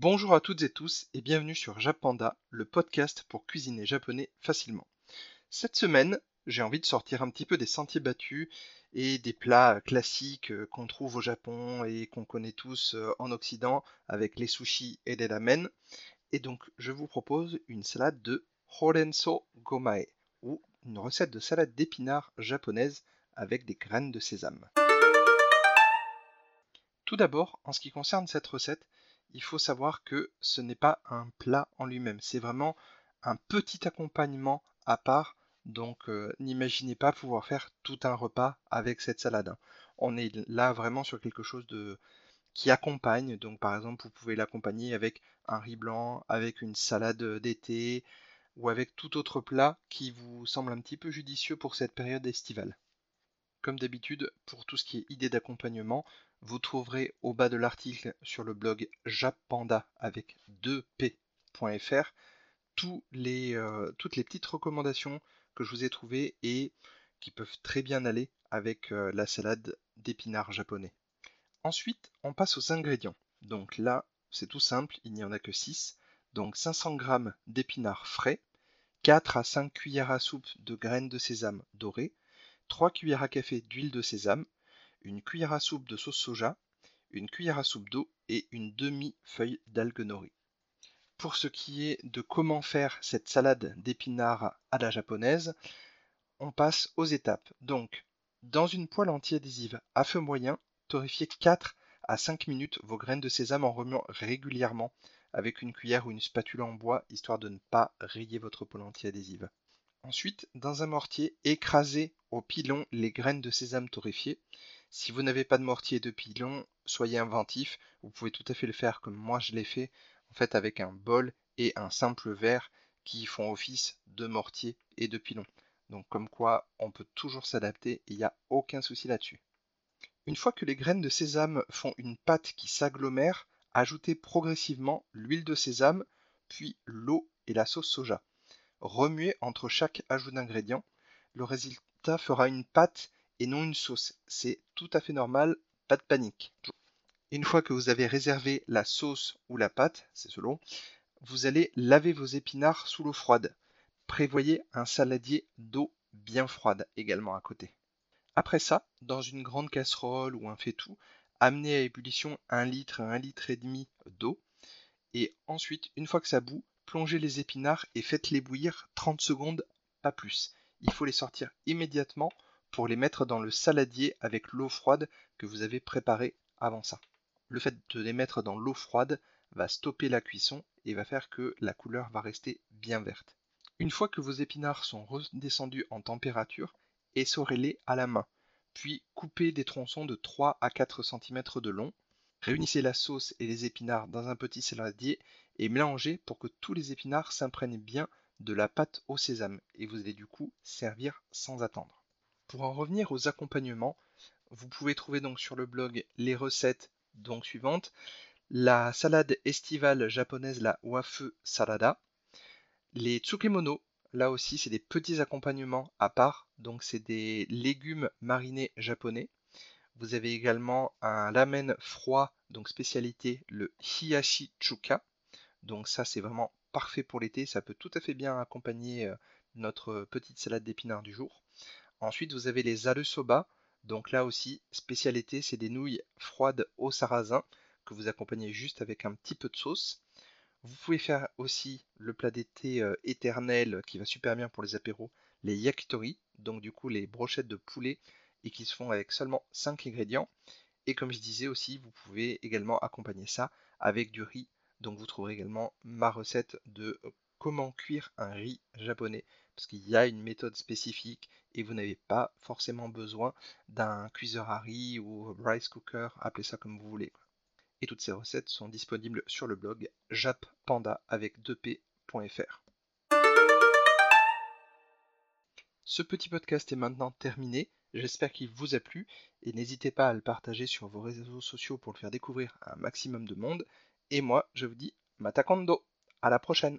Bonjour à toutes et tous et bienvenue sur Japanda, le podcast pour cuisiner japonais facilement. Cette semaine, j'ai envie de sortir un petit peu des sentiers battus et des plats classiques euh, qu'on trouve au Japon et qu'on connaît tous euh, en Occident avec les sushis et les ramen. Et donc, je vous propose une salade de horenso gomae ou une recette de salade d'épinards japonaise avec des graines de sésame. Tout d'abord, en ce qui concerne cette recette, il faut savoir que ce n'est pas un plat en lui-même, c'est vraiment un petit accompagnement à part. Donc euh, n'imaginez pas pouvoir faire tout un repas avec cette salade. Hein. On est là vraiment sur quelque chose de qui accompagne. Donc par exemple, vous pouvez l'accompagner avec un riz blanc, avec une salade d'été ou avec tout autre plat qui vous semble un petit peu judicieux pour cette période estivale. Comme d'habitude, pour tout ce qui est idée d'accompagnement, vous trouverez au bas de l'article sur le blog jappanda avec 2p.fr les, euh, toutes les petites recommandations que je vous ai trouvées et qui peuvent très bien aller avec euh, la salade d'épinards japonais. Ensuite, on passe aux ingrédients. Donc là, c'est tout simple, il n'y en a que 6. Donc 500 g d'épinards frais, 4 à 5 cuillères à soupe de graines de sésame dorées, 3 cuillères à café d'huile de sésame, une cuillère à soupe de sauce soja, une cuillère à soupe d'eau et une demi-feuille d'algue nori. Pour ce qui est de comment faire cette salade d'épinards à la japonaise, on passe aux étapes. Donc, dans une poêle anti-adhésive à feu moyen, torréfiez 4 à 5 minutes vos graines de sésame en remuant régulièrement avec une cuillère ou une spatule en bois, histoire de ne pas rayer votre poêle anti-adhésive. Ensuite, dans un mortier, écrasez au pilon les graines de sésame torréfiées. Si vous n'avez pas de mortier de pilon, soyez inventif. Vous pouvez tout à fait le faire comme moi je l'ai fait, en fait avec un bol et un simple verre qui font office de mortier et de pilon. Donc comme quoi on peut toujours s'adapter, il n'y a aucun souci là-dessus. Une fois que les graines de sésame font une pâte qui s'agglomère, ajoutez progressivement l'huile de sésame, puis l'eau et la sauce soja. Remuez entre chaque ajout d'ingrédients. Le résultat fera une pâte et non une sauce. C'est tout à fait normal, pas de panique. Une fois que vous avez réservé la sauce ou la pâte, c'est selon, vous allez laver vos épinards sous l'eau froide. Prévoyez un saladier d'eau bien froide également à côté. Après ça, dans une grande casserole ou un faitout, amenez à ébullition un litre un litre et demi d'eau. Et ensuite, une fois que ça bout, plongez les épinards et faites-les bouillir 30 secondes, pas plus. Il faut les sortir immédiatement pour les mettre dans le saladier avec l'eau froide que vous avez préparée avant ça. Le fait de les mettre dans l'eau froide va stopper la cuisson et va faire que la couleur va rester bien verte. Une fois que vos épinards sont redescendus en température, essorez-les à la main, puis coupez des tronçons de 3 à 4 cm de long. Réunissez la sauce et les épinards dans un petit saladier et mélangez pour que tous les épinards s'imprègnent bien de la pâte au sésame et vous allez du coup servir sans attendre. Pour en revenir aux accompagnements, vous pouvez trouver donc sur le blog les recettes donc suivantes. La salade estivale japonaise, la wafu salada. Les tsukemono, là aussi c'est des petits accompagnements à part, donc c'est des légumes marinés japonais. Vous avez également un ramen froid, donc spécialité le hiyashi chuka. Donc ça c'est vraiment parfait pour l'été, ça peut tout à fait bien accompagner euh, notre petite salade d'épinards du jour. Ensuite vous avez les arusoba, donc là aussi spécialité c'est des nouilles froides au sarrasin que vous accompagnez juste avec un petit peu de sauce. Vous pouvez faire aussi le plat d'été euh, éternel qui va super bien pour les apéros, les yakitori, donc du coup les brochettes de poulet et qui se font avec seulement 5 ingrédients. Et comme je disais aussi, vous pouvez également accompagner ça avec du riz. Donc vous trouverez également ma recette de comment cuire un riz japonais. Parce qu'il y a une méthode spécifique et vous n'avez pas forcément besoin d'un cuiseur à riz ou rice cooker, appelez ça comme vous voulez. Et toutes ces recettes sont disponibles sur le blog jappanda avec 2p.fr. Ce petit podcast est maintenant terminé. J'espère qu'il vous a plu et n'hésitez pas à le partager sur vos réseaux sociaux pour le faire découvrir à un maximum de monde. Et moi, je vous dis Matakando. À la prochaine.